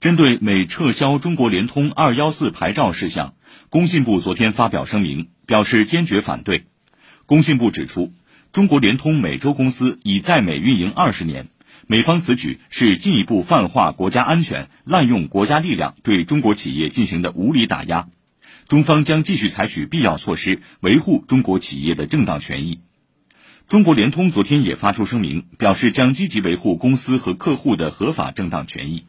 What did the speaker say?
针对美撤销中国联通二幺四牌照事项工信部昨天发表声明表示坚决反对。工信部指出中国联通美洲公司已在美运营二十年美方此举是进一步泛化国家安全滥用国家力量对中国企业进行的无理打压。中方将继续采取必要措施维护中国企业的正当权益。中国联通昨天也发出声明表示将积极维护公司和客户的合法正当权益。